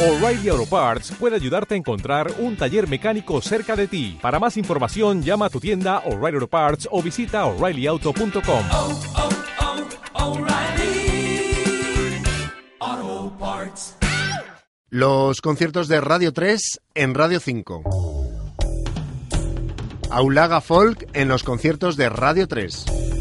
O'Reilly Auto Parts puede ayudarte a encontrar un taller mecánico cerca de ti. Para más información, llama a tu tienda O'Reilly Auto Parts o visita oreillyauto.com. oh, oh, Parts. Los conciertos de Radio 3 en Radio 5. Aulaga Folk en los conciertos de Radio 3.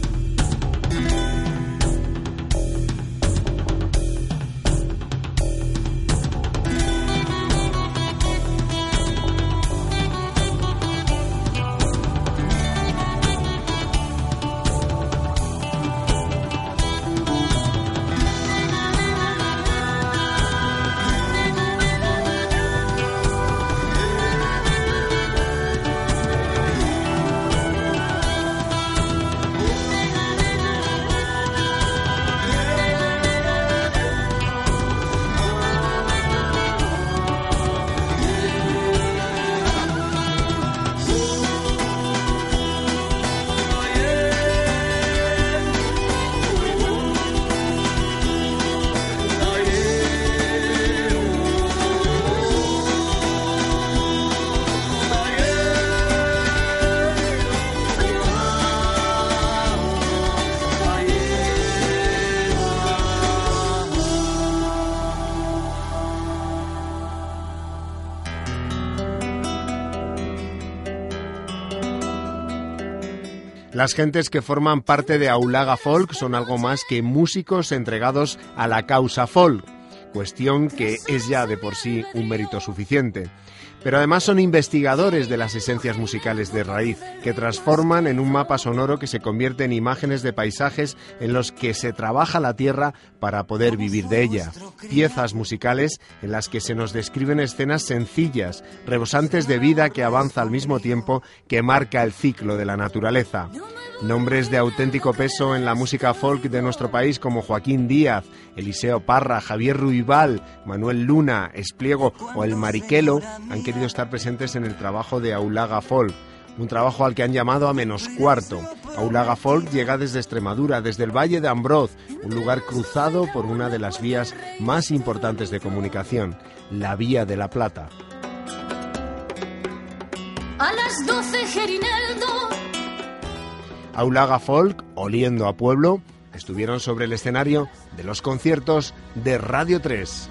Las gentes que forman parte de Aulaga Folk son algo más que músicos entregados a la causa folk, cuestión que es ya de por sí un mérito suficiente. Pero además son investigadores de las esencias musicales de raíz, que transforman en un mapa sonoro que se convierte en imágenes de paisajes en los que se trabaja la tierra para poder vivir de ella. Piezas musicales en las que se nos describen escenas sencillas, rebosantes de vida que avanza al mismo tiempo que marca el ciclo de la naturaleza. Nombres de auténtico peso en la música folk de nuestro país como Joaquín Díaz, Eliseo Parra, Javier Ruibal, Manuel Luna, Espliego o El Mariquelo han estar presentes en el trabajo de Aulaga Folk, un trabajo al que han llamado a menos cuarto. Aulaga Folk llega desde Extremadura, desde el Valle de Ambroz, un lugar cruzado por una de las vías más importantes de comunicación, la Vía de la Plata. A las 12 Gerineldo. Aulaga Folk, oliendo a pueblo, estuvieron sobre el escenario de los conciertos de Radio 3.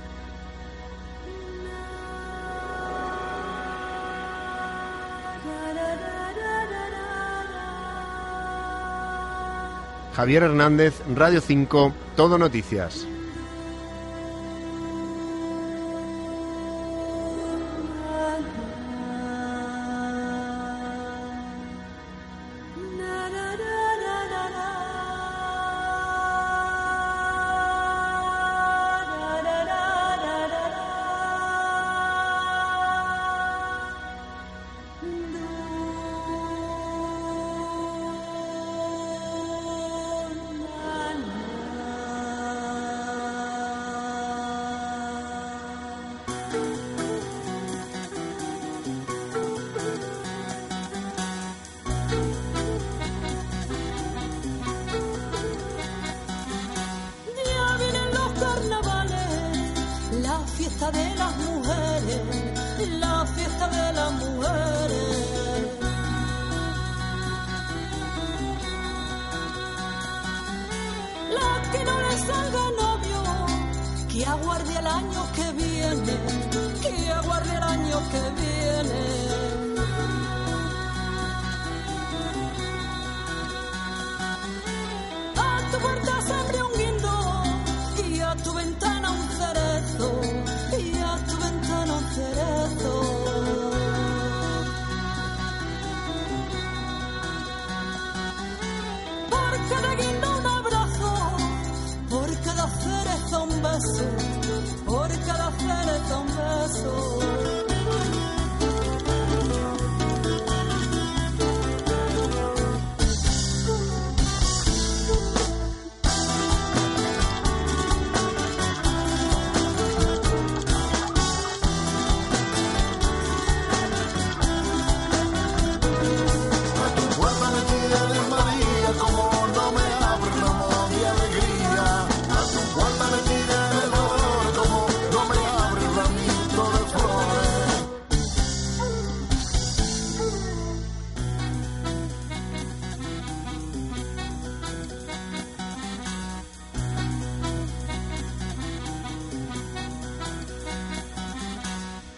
Javier Hernández, Radio 5, Todo Noticias. Fiesta de las mujeres, la fiesta de las mujeres. La que no le salga novio, que aguarde el año que viene, que aguarde el año que viene. A tu puerta se un Por cada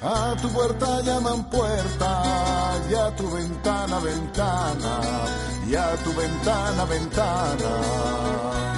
A tu puerta llaman puerta, y a tu ventana ventana, y a tu ventana ventana.